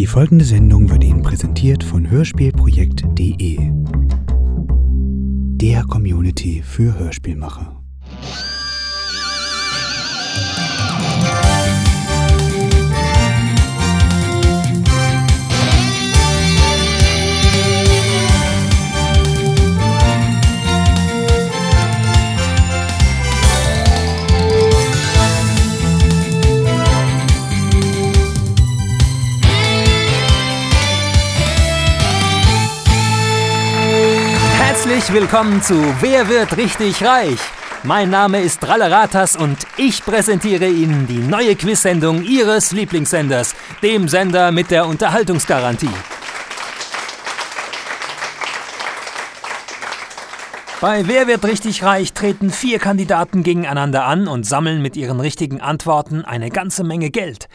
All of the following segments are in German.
Die folgende Sendung wird Ihnen präsentiert von Hörspielprojekt.de, der Community für Hörspielmacher. Herzlich willkommen zu Wer wird richtig reich? Mein Name ist Ralleratas und ich präsentiere Ihnen die neue Quiz-Sendung Ihres Lieblingssenders, dem Sender mit der Unterhaltungsgarantie. Bei Wer wird richtig reich treten vier Kandidaten gegeneinander an und sammeln mit ihren richtigen Antworten eine ganze Menge Geld.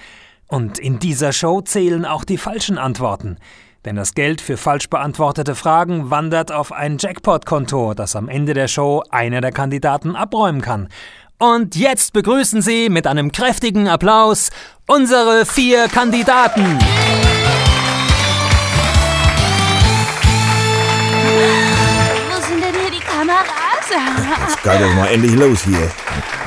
Und in dieser Show zählen auch die falschen Antworten. Denn das Geld für falsch beantwortete Fragen wandert auf ein Jackpot-Konto, das am Ende der Show einer der Kandidaten abräumen kann. Und jetzt begrüßen Sie mit einem kräftigen Applaus unsere vier Kandidaten. Wo sind denn hier die Kameras? Jetzt geht das mal endlich los hier.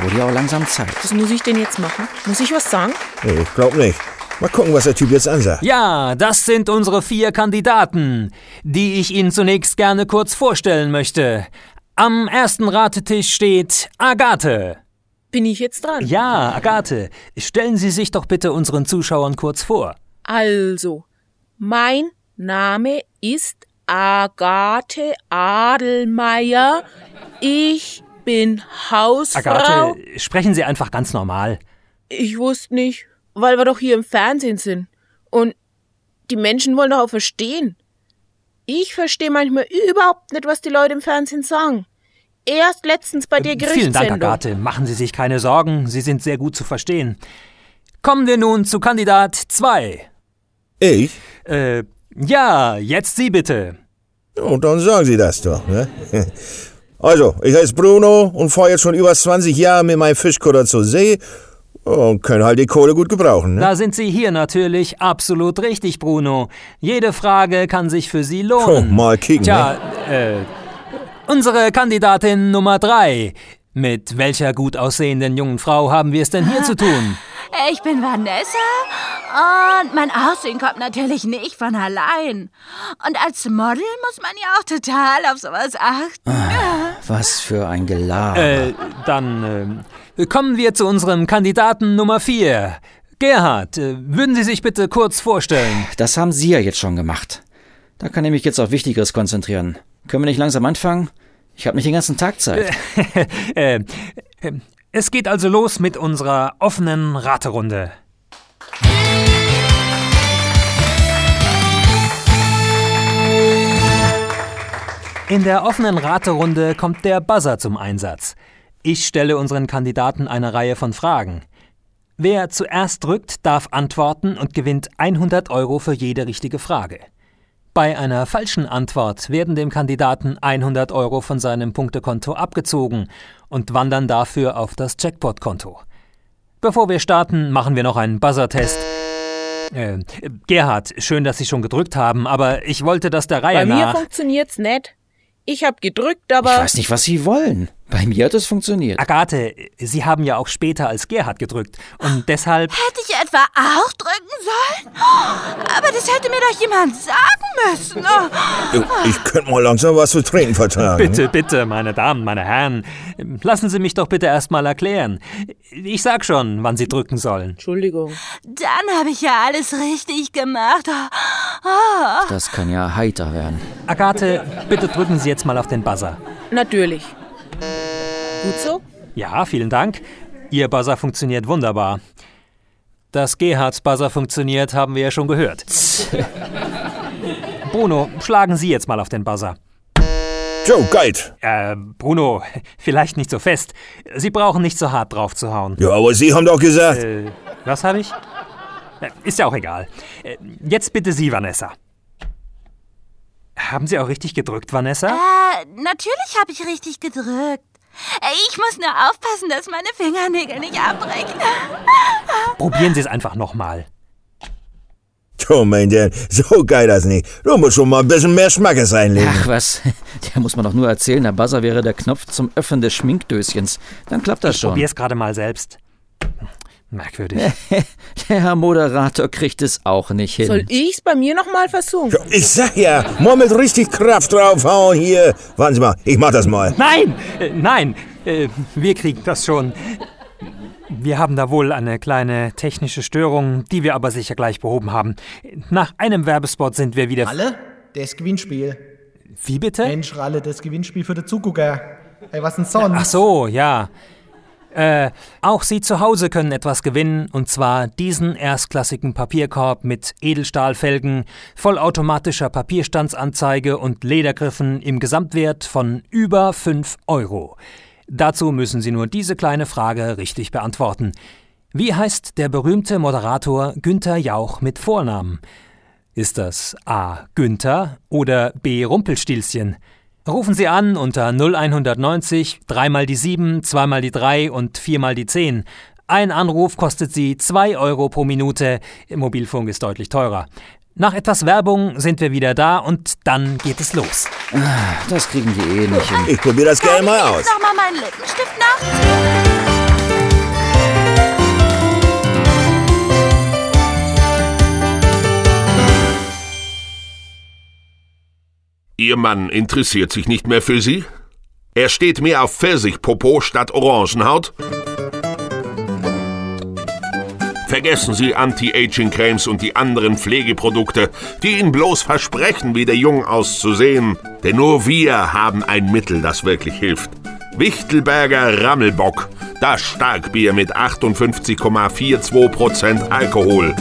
Wurde ja auch langsam Zeit. Was muss ich denn jetzt machen? Muss ich was sagen? Nee, ich glaub nicht. Mal gucken, was der Typ jetzt ansagt. Ja, das sind unsere vier Kandidaten, die ich Ihnen zunächst gerne kurz vorstellen möchte. Am ersten Ratetisch steht Agathe. Bin ich jetzt dran? Ja, Agathe, stellen Sie sich doch bitte unseren Zuschauern kurz vor. Also, mein Name ist Agathe Adelmeier. Ich bin Hausfrau. Agathe, sprechen Sie einfach ganz normal. Ich wusste nicht, weil wir doch hier im Fernsehen sind. Und die Menschen wollen doch auch verstehen. Ich verstehe manchmal überhaupt nicht, was die Leute im Fernsehen sagen. Erst letztens bei der Äh, Vielen Dank, Gerichtssendung. Agathe. Machen Sie sich keine Sorgen, Sie sind sehr gut zu verstehen. Kommen wir nun zu Kandidat 2. Ich? Äh, ja, jetzt Sie bitte. Und dann sagen Sie das doch, ne? Also, ich heiße Bruno und fahre jetzt schon über 20 Jahre mit meinem Fischkutter zur See und kann halt die Kohle gut gebrauchen, ne? Da sind Sie hier natürlich absolut richtig, Bruno. Jede Frage kann sich für Sie Oh, lohnen. mal kicken, Tja, ne? äh, unsere Kandidatin Nummer 3. Mit welcher gut aussehenden jungen Frau haben wir es denn hier zu tun? Ich bin Vanessa und mein Aussehen kommt natürlich nicht von allein. Und als Model muss man ja auch total auf sowas achten. Was für ein Gelaber. Äh, dann äh, kommen wir zu unserem Kandidaten Nummer 4. Gerhard, äh, würden Sie sich bitte kurz vorstellen? Das haben Sie ja jetzt schon gemacht. Da kann ich mich jetzt auf Wichtigeres konzentrieren. Können wir nicht langsam anfangen? Ich habe nicht den ganzen Tag Zeit. äh, äh, es geht also los mit unserer offenen Raterunde. In der offenen Raterunde kommt der Buzzer zum Einsatz. Ich stelle unseren Kandidaten eine Reihe von Fragen. Wer zuerst drückt, darf antworten und gewinnt 100 Euro für jede richtige Frage. Bei einer falschen Antwort werden dem Kandidaten 100 Euro von seinem Punktekonto abgezogen und wandern dafür auf das Jackpot-Konto. Bevor wir starten, machen wir noch einen Buzzer-Test. Äh, Gerhard, schön, dass Sie schon gedrückt haben, aber ich wollte das der Reihe Bei mir nach. funktioniert's nicht. Ich hab gedrückt, Ich aber weiß nicht, was Sie wollen. Bei mir hat es funktioniert. Agathe, Sie haben ja auch später als Gerhard gedrückt und deshalb. Hätte ich etwa auch drücken sollen? Aber das hätte mir doch jemand sagen müssen. Oh. Ich könnte mal langsam was zu trinken vertragen. Bitte, bitte, meine Damen, meine Herren, lassen Sie mich doch bitte erst mal erklären. Ich sag schon, wann Sie drücken sollen. Entschuldigung. Dann habe ich ja alles richtig gemacht. Oh. Das kann ja heiter werden. Agathe, bitte drücken Sie jetzt mal auf den Buzzer. Natürlich. Gut so? Ja, vielen Dank. Ihr Buzzer funktioniert wunderbar. Dass Gerhards Buzzer funktioniert, haben wir ja schon gehört. Bruno, schlagen Sie jetzt mal auf den Buzzer. Joe, Guide. Äh, Bruno, vielleicht nicht so fest. Sie brauchen nicht so hart drauf zu hauen. Ja, aber Sie haben doch gesagt. Äh, was habe ich? Äh, Ist ja auch egal. Äh, Jetzt bitte Sie, Vanessa. Haben Sie auch richtig gedrückt, Vanessa? Äh, natürlich habe ich richtig gedrückt. Ich muss nur aufpassen, dass meine Fingernägel nicht abbrechen. Probieren Sie es einfach nochmal. Komm, mein Dan, so geil das nicht. Du musst schon mal ein bisschen mehr Schmackes einlegen. Ach was, der muss man doch nur erzählen, der Buzzer wäre der Knopf zum Öffnen des Schminkdöschens. Dann klappt das schon. Probier's gerade mal selbst. Merkwürdig. Der Herr Moderator kriegt es auch nicht hin. Soll ich's bei mir nochmal versuchen? Ich sag ja, mal mit richtig Kraft draufhauen hier. Warten Sie mal, ich mach das mal. Nein, äh, nein, äh, wir kriegen das schon. Wir haben da wohl eine kleine technische Störung, die wir aber sicher gleich behoben haben. Nach einem Werbespot sind wir wieder. Ralle, das Gewinnspiel. Wie bitte? Mensch, Ralle, das Gewinnspiel für die Zugucker. Ey, was denn sonst? Ach so, ja. Äh, auch Sie zu Hause können etwas gewinnen, und zwar diesen erstklassigen Papierkorb mit Edelstahlfelgen, vollautomatischer Papierstandsanzeige und Ledergriffen im Gesamtwert von über 5 Euro. Dazu müssen Sie nur diese kleine Frage richtig beantworten. Wie heißt der berühmte Moderator Günther Jauch mit Vornamen? Ist das A. Günther oder B. Rumpelstilzchen? Rufen Sie an unter 0190 3 mal die 7, 2 mal die 3 und 4 mal die 10. Ein Anruf kostet Sie 2 Euro pro Minute. Mobilfunk ist deutlich teurer. Nach etwas Werbung sind wir wieder da und dann geht es los. Das kriegen die eh nicht hin. Ich probier das gerne mal aus. Noch mal meinen Lippenstift nach. Ihr Mann interessiert sich nicht mehr für Sie? Er steht mehr auf Pfirsichpopo statt Orangenhaut? Vergessen Sie Anti-Aging-Cremes und die anderen Pflegeprodukte, die Ihnen bloß versprechen, wieder jung auszusehen. Denn nur wir haben ein Mittel, das wirklich hilft. Wichtelberger Rammelbock, das Starkbier mit 58,42% Alkohol.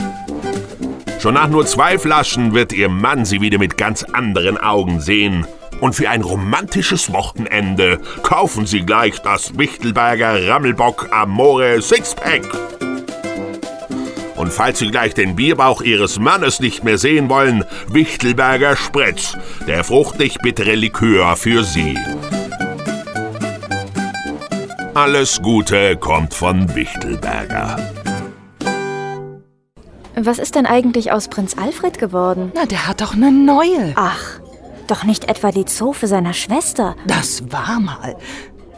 Schon nach nur zwei Flaschen wird Ihr Mann Sie wieder mit ganz anderen Augen sehen. Und für ein romantisches Wochenende kaufen Sie gleich das Wichtelberger Rammelbock Amore Sixpack. Und falls Sie gleich den Bierbauch Ihres Mannes nicht mehr sehen wollen, Wichtelberger Spritz, der fruchtig bittere Likör für Sie. Alles Gute kommt von Wichtelberger. Was ist denn eigentlich aus Prinz Alfred geworden? Na, der hat doch eine neue. Ach, doch nicht etwa die Zofe seiner Schwester. Das war mal.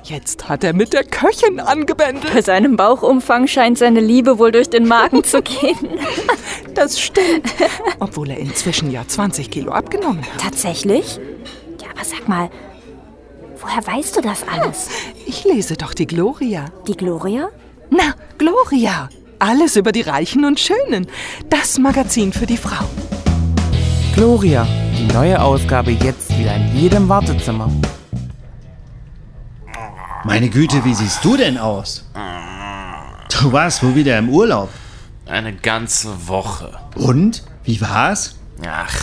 Jetzt hat er mit der Köchin angebändelt. Bei seinem Bauchumfang scheint seine Liebe wohl durch den Magen zu gehen. Das stimmt. Obwohl er inzwischen ja 20 Kilo abgenommen hat. Tatsächlich? Ja, aber sag mal, woher weißt du das alles? Ich lese doch die Gloria. Die Gloria? Na, Gloria. Alles über die Reichen und Schönen. Das Magazin für die Frau. Gloria, die neue Ausgabe jetzt wieder in jedem Wartezimmer. Meine Güte, wie siehst du denn aus? Du warst wohl wieder im Urlaub. Eine ganze Woche. Und? Wie war's? Ach,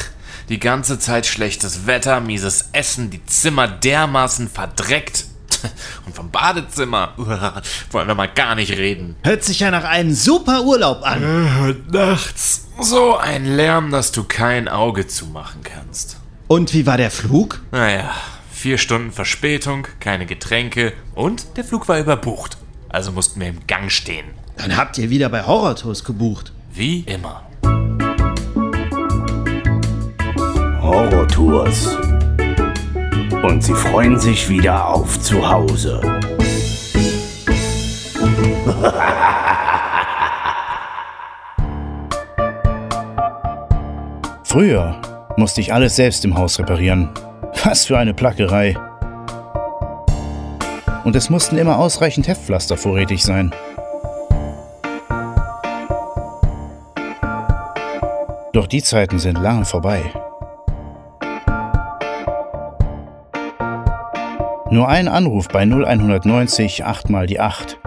die ganze Zeit schlechtes Wetter, mieses Essen, die Zimmer dermaßen verdreckt. Und vom Badezimmer wollen wir mal gar nicht reden. Hört sich ja nach einem super Urlaub an. Und nachts so ein Lärm, dass du kein Auge zumachen kannst. Und wie war der Flug? Naja, vier Stunden Verspätung, keine Getränke und der Flug war überbucht. Also mussten wir im Gang stehen. Dann habt ihr wieder bei Horrortours gebucht. Wie immer. Horrortours. Und sie freuen sich wieder auf zu Hause. Früher musste ich alles selbst im Haus reparieren. Was für eine Plackerei. Und es mussten immer ausreichend Heftpflaster vorrätig sein. Doch die Zeiten sind lange vorbei. Nur ein Anruf bei 0190 8 mal die 8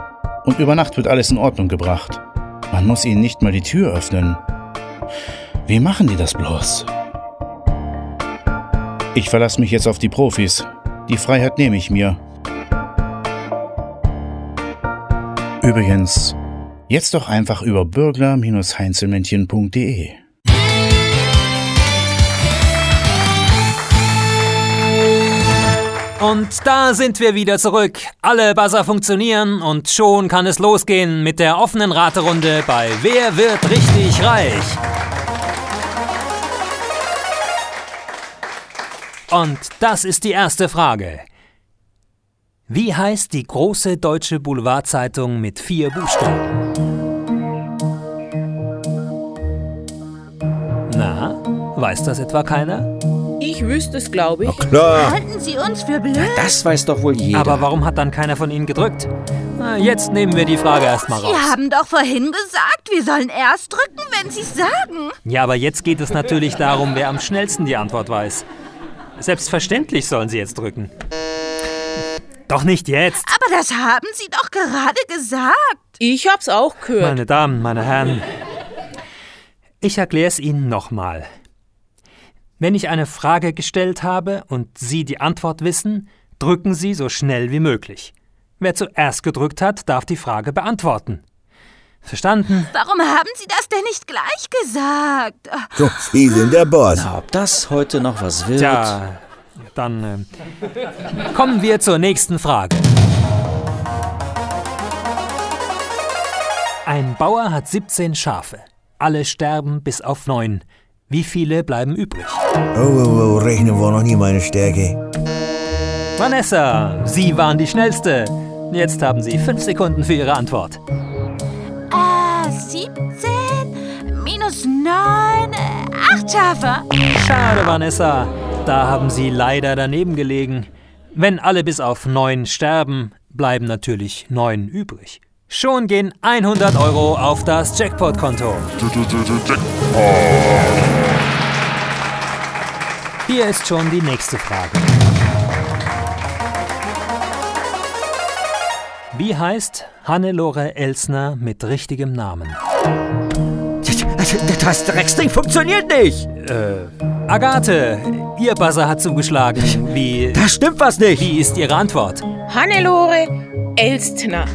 und über Nacht wird alles in Ordnung gebracht. Man muss ihnen nicht mal die Tür öffnen. Wie machen die das bloß? Ich verlasse mich jetzt auf die Profis. Die Freiheit nehme ich mir. Übrigens, jetzt doch einfach über bürgler-heinzelmännchen.de. Und da sind wir wieder zurück. Alle Buzzer funktionieren und schon kann es losgehen mit der offenen Raterunde bei Wer wird richtig reich? Und das ist die erste Frage. Wie heißt die große deutsche Boulevardzeitung mit vier Buchstaben? Na, weiß das etwa keiner? Ich wüsste es, glaube ich. Klar. Halten Sie uns für blöd? Das weiß doch wohl jeder. Aber warum hat dann keiner von Ihnen gedrückt? Na, jetzt nehmen wir die Frage erstmal raus. Sie haben doch vorhin gesagt, wir sollen erst drücken, wenn Sie sagen. Ja, aber jetzt geht es natürlich darum, wer am schnellsten die Antwort weiß. Selbstverständlich sollen Sie jetzt drücken. Doch nicht jetzt. Aber das haben Sie doch gerade gesagt. Ich hab's auch gehört. Meine Damen, meine Herren, ich erkläre es Ihnen nochmal. Wenn ich eine Frage gestellt habe und Sie die Antwort wissen, drücken Sie so schnell wie möglich. Wer zuerst gedrückt hat, darf die Frage beantworten. Verstanden? Warum haben Sie das denn nicht gleich gesagt? So, Sie sind der Boss. Na, ob das heute noch was wird? Tja, dann äh, kommen wir zur nächsten Frage. Ein Bauer hat 17 Schafe. Alle sterben bis auf neun. Wie viele bleiben übrig? Oh, oh, oh, rechnen war noch nie meine Stärke. Vanessa, Sie waren die Schnellste. Jetzt haben Sie fünf Sekunden für Ihre Antwort. Äh, 17 minus 9, 8 Schafe. Schade, Vanessa. Da haben Sie leider daneben gelegen. Wenn alle bis auf neun sterben, bleiben natürlich neun übrig. Schon gehen 100 Euro auf das Jackpot-Konto. Hier ist schon die nächste Frage. Wie heißt Hannelore Elsner mit richtigem Namen? Das Drecksding funktioniert nicht! Äh, Agathe, Ihr Buzzer hat zugeschlagen. Wie. Da stimmt was nicht! Wie ist Ihre Antwort? Hannelore Elstner.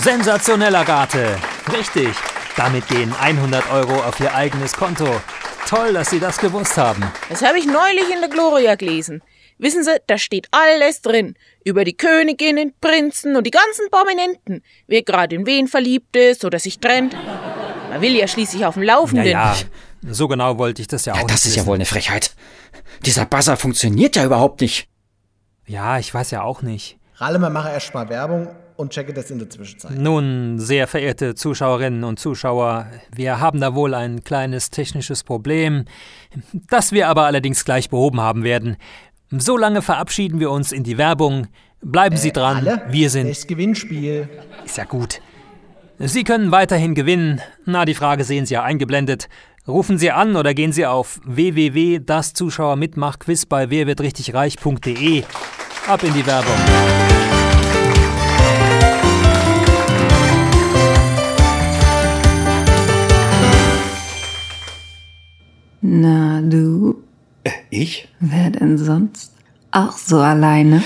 Sensationell, Agathe. Richtig. Damit gehen 100 Euro auf Ihr eigenes Konto. Toll, dass Sie das gewusst haben. Das habe ich neulich in der Gloria gelesen. Wissen Sie, da steht alles drin. Über die Königinnen, Prinzen und die ganzen Prominenten. Wer gerade in wen verliebt ist oder sich trennt. Man will ja schließlich auf dem Laufenden. Ja, ja. So genau wollte ich das ja auch Ja, das ist ja wohl eine Frechheit. Dieser Buzzer funktioniert ja überhaupt nicht. Ja, ich weiß ja auch nicht. Ralle, wir machen erst mal Werbung und checke das in der Zwischenzeit. Nun, sehr verehrte Zuschauerinnen und Zuschauer, wir haben da wohl ein kleines technisches Problem, das wir aber allerdings gleich behoben haben werden. So lange verabschieden wir uns in die Werbung. Bleiben Sie dran. Alle? Wir sind. Das Gewinnspiel. Ist ja gut. Sie können weiterhin gewinnen. Na, die Frage sehen Sie ja eingeblendet. Rufen Sie an oder gehen Sie auf www.daszuschauermitmachquiz bei werwirdrichtigreich.de. Ab in die Werbung. Na du, Ich? wer denn sonst? Auch so alleine?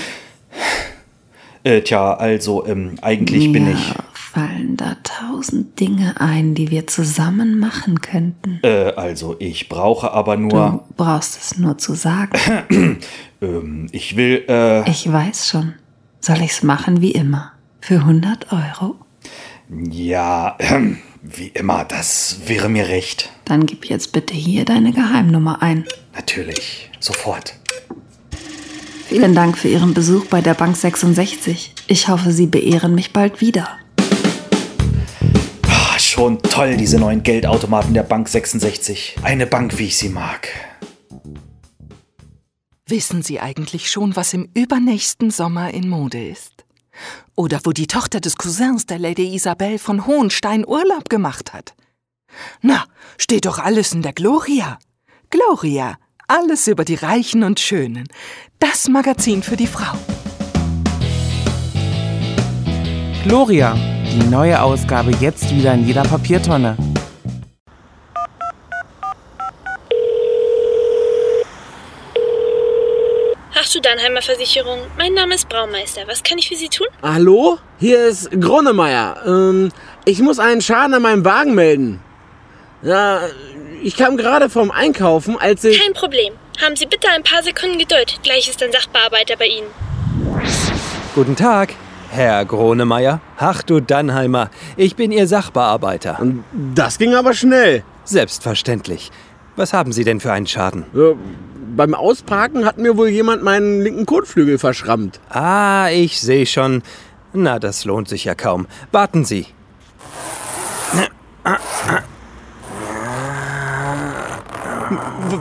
Äh, tja, also, ähm, eigentlich bin Mir ich. fallen da tausend Dinge ein, die wir zusammen machen könnten. Äh, also, ich brauche aber nur. Du brauchst es nur zu sagen. ähm, ich will, äh. Ich weiß schon. Soll ich's machen wie immer? Für 100 Euro? Ja, ähm, wie immer, das wäre mir recht. Dann gib jetzt bitte hier deine Geheimnummer ein. Natürlich, sofort. Vielen Dank für Ihren Besuch bei der Bank 66. Ich hoffe, Sie beehren mich bald wieder. Ah, schon toll, diese neuen Geldautomaten der Bank 66. Eine Bank, wie ich sie mag. Wissen Sie eigentlich schon, was im übernächsten Sommer in Mode ist? Oder wo die Tochter des Cousins der Lady Isabel von Hohenstein Urlaub gemacht hat? Na, steht doch alles in der Gloria. Gloria, alles über die Reichen und Schönen. Das Magazin für die Frau. Gloria, die neue Ausgabe jetzt wieder in jeder Papiertonne. Ach du Dannheimer Versicherung, mein Name ist Braumeister. Was kann ich für Sie tun? Hallo? Hier ist Gronemeyer. Ähm, ich muss einen Schaden an meinem Wagen melden. Ja, ich kam gerade vom Einkaufen, als ich... Kein Problem. Haben Sie bitte ein paar Sekunden Geduld. Gleich ist ein Sachbearbeiter bei Ihnen. Guten Tag, Herr Gronemeyer. Ach du Dannheimer, ich bin Ihr Sachbearbeiter. Das ging aber schnell. Selbstverständlich. Was haben Sie denn für einen Schaden? Ja, beim Ausparken hat mir wohl jemand meinen linken Kotflügel verschrammt. Ah, ich sehe schon. Na, das lohnt sich ja kaum. Warten Sie.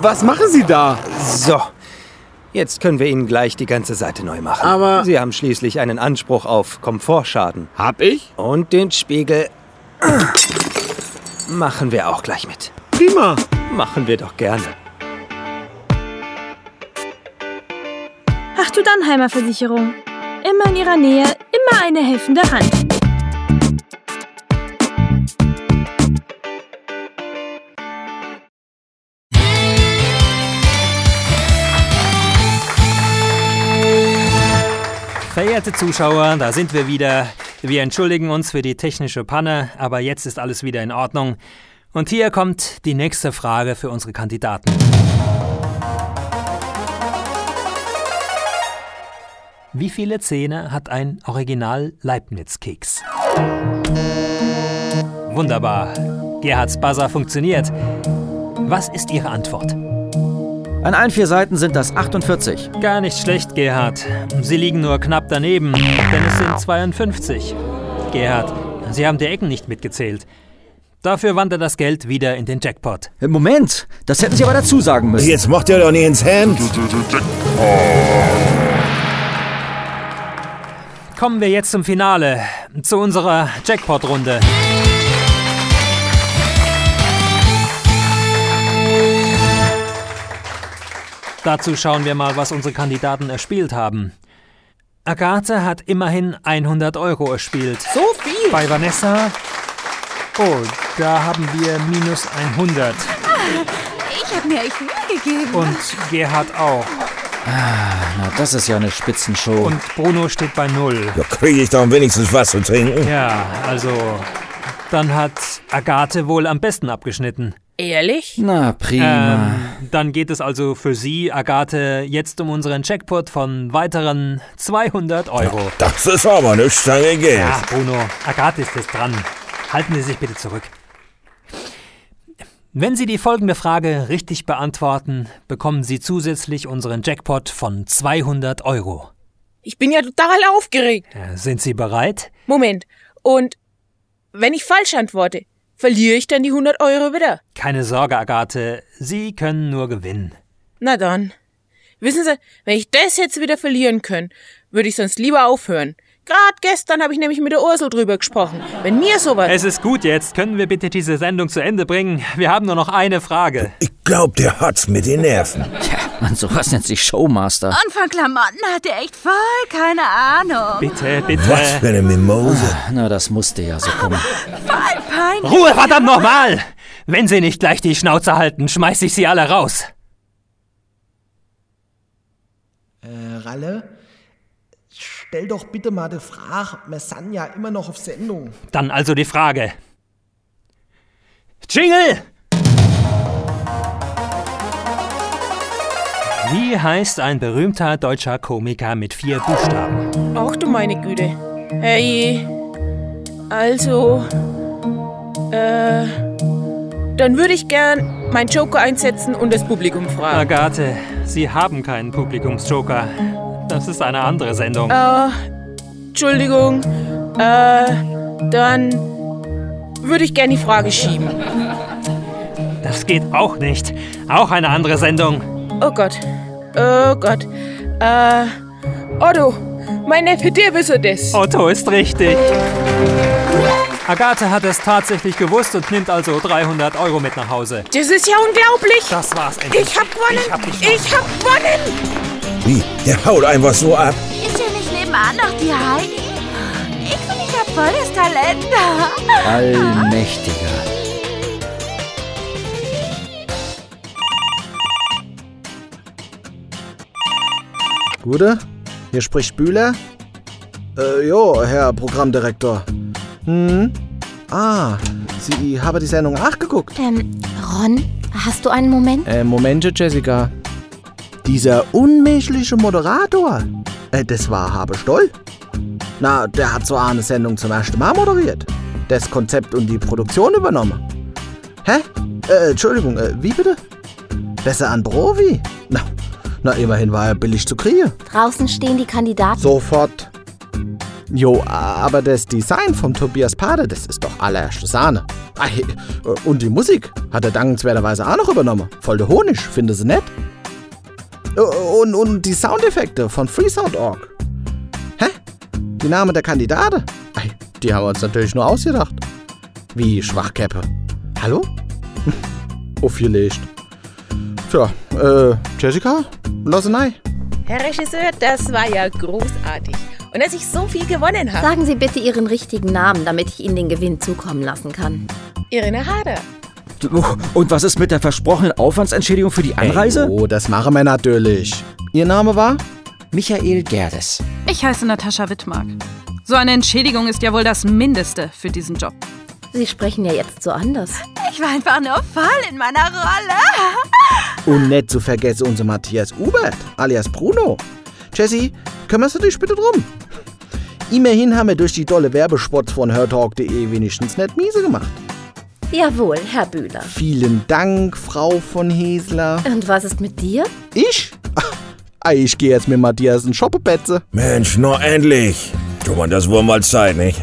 Was machen Sie da? So. Jetzt können wir Ihnen gleich die ganze Seite neu machen. Aber- Sie haben schließlich einen Anspruch auf Komfortschaden. Hab ich? Und den Spiegel machen wir auch gleich mit. Prima. Machen wir doch gerne. Du Dannheimer Versicherung. Immer in ihrer Nähe, immer eine helfende Hand. Verehrte Zuschauer, da sind wir wieder. Wir entschuldigen uns für die technische Panne, aber jetzt ist alles wieder in Ordnung. Und hier kommt die nächste Frage für unsere Kandidaten. Wie viele Zähne hat ein Original Leibniz-Keks? Wunderbar. Gerhards Buzzer funktioniert. Was ist Ihre Antwort? An allen vier Seiten sind das 48. Gar nicht schlecht, Gerhard. Sie liegen nur knapp daneben, denn es sind 52. Gerhard, Sie haben die Ecken nicht mitgezählt. Dafür wandert das Geld wieder in den Jackpot. Moment, das hätten Sie aber dazu sagen müssen. Jetzt macht ihr doch nicht ins Hemd. Kommen wir jetzt zum Finale, zu unserer Jackpot-Runde. Dazu schauen wir mal, was unsere Kandidaten erspielt haben. Agathe hat immerhin 100 Euro erspielt. So viel? Bei Vanessa. Oh, da haben wir minus 100. Ich habe mir echt Mühe gegeben. Und Gerhard auch. Ah, na, das ist ja eine Spitzenshow. Und Bruno steht bei null. Da kriege ich doch wenigstens was zu trinken. Ja, also. Dann hat Agathe wohl am besten abgeschnitten. Ehrlich? Na, prima. Ähm, dann geht es also für Sie, Agathe, jetzt um unseren Jackpot von weiteren 200 Euro. Das ist aber eine Stange Geld. Ja, Bruno, Agathe ist jetzt dran. Halten Sie sich bitte zurück. Wenn Sie die folgende Frage richtig beantworten, bekommen Sie zusätzlich unseren Jackpot von 200 Euro. Ich bin ja total aufgeregt. Äh, Sind Sie bereit? Moment. Und wenn ich falsch antworte, verliere ich dann die 100 Euro wieder? Keine Sorge, Agathe, Sie können nur gewinnen. Na dann. Wissen Sie, wenn ich das jetzt wieder verlieren könnte, würde ich sonst lieber aufhören. Gerade gestern habe ich nämlich mit der Ursel drüber gesprochen. Wenn mir sowas. Es ist gut jetzt. Können wir bitte diese Sendung zu Ende bringen? Wir haben nur noch eine Frage. Ich glaub, der hat's mit den Nerven. Tja, man, sowas nennt sich Showmaster. Und von Klamotten hat er echt voll keine Ahnung. Bitte, bitte. Was für eine Mimose. Ah, Na, das musste ja so kommen. Voll peinlich. Ruhe, verdammt nochmal! Wenn Sie nicht gleich die Schnauze halten, schmeiß ich Sie alle raus. Äh, Ralle, stell doch bitte mal die Frage, wir sind ja immer noch auf Sendung. Dann also die Frage. Jingle! Wie heißt ein berühmter deutscher Komiker mit vier Buchstaben? Ach du meine Güte. Hey. Also. Äh. Dann würde ich gern meinen Joker einsetzen und das Publikum fragen. Agathe, Sie haben keinen Publikumsjoker. Das ist eine andere Sendung. Äh. Entschuldigung. Äh. Dann würde ich gern die Frage schieben. Das geht auch nicht. Auch eine andere Sendung. Oh Gott. Oh Gott. Äh. Otto. Mein Neffe, der wisse das. Otto ist richtig. Agathe hat es tatsächlich gewusst und nimmt also 300 Euro mit nach Hause. Das ist ja unglaublich. Das war's endlich. Ich hab gewonnen. Ich hab Ich hab gewonnen. Wie? Der haut einfach so ab. Ist hier nicht nebenan noch die Heidi? Ich finde, ich hab volles Talent. Allmächtiger. Gute? Hier spricht Bühler? Äh, jo, Herr Programmdirektor. Hm? Ah, Sie haben die Sendung nachgeguckt. Ähm, Ron, hast du einen Moment? Äh, Momente, Jessica. Dieser unmenschliche Moderator, äh, das war Habe Stoll. Na, der hat so eine Sendung zum ersten Mal moderiert. Das Konzept und die Produktion übernommen. Hä? Äh, Entschuldigung, äh, wie bitte? Besser an Profi? Na, Na, immerhin war er billig zu kriegen. Draußen stehen die Kandidaten. Sofort. Jo, aber das Design vom Tobias Pade, das ist doch allererste Sahne. Ei, Und die Musik hat er dankenswerterweise auch noch übernommen. Voll der Honig, finde sie nett. Und, und die Soundeffekte von Freesound.org. Hä? Die Namen der Kandidaten? Ei, die haben wir uns natürlich nur ausgedacht. Wie Schwachkäppe. Hallo? Aufgelegt. Tja, äh, Jessica? Losenei? Herr Regisseur, das war ja großartig. Und dass ich so viel gewonnen habe. Sagen Sie bitte Ihren richtigen Namen, damit ich Ihnen den Gewinn zukommen lassen kann. Irene Hader. Und was ist mit der versprochenen Aufwandsentschädigung für die Anreise? Oh, das machen wir natürlich. Ihr Name war? Michael Gerdes. Ich heiße Natascha Wittmark. So eine Entschädigung ist ja wohl das Mindeste für diesen Job. Sie sprechen ja jetzt so anders. Ich war einfach nur voll in meiner Rolle. Und nicht zu vergessen unser Matthias Ubert, alias Bruno. Jessie, kümmerst du dich bitte drum? Immerhin haben wir durch die dolle Werbespots von hörtalk.de wenigstens nicht miese gemacht. Jawohl, Herr Bühler. Vielen Dank, Frau von Hesler. Und was ist mit dir? Ich? Ach, ich gehe jetzt mit Matthias in Shoppepetze. Mensch, noch endlich. Tu man das wohl mal Zeit, nicht?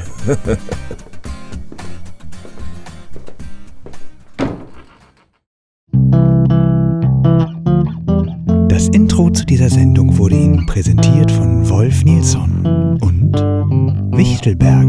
Das Intro zu dieser Sendung wurde Ihnen präsentiert von Wolf Nilsson und Wichtelberger. Prost!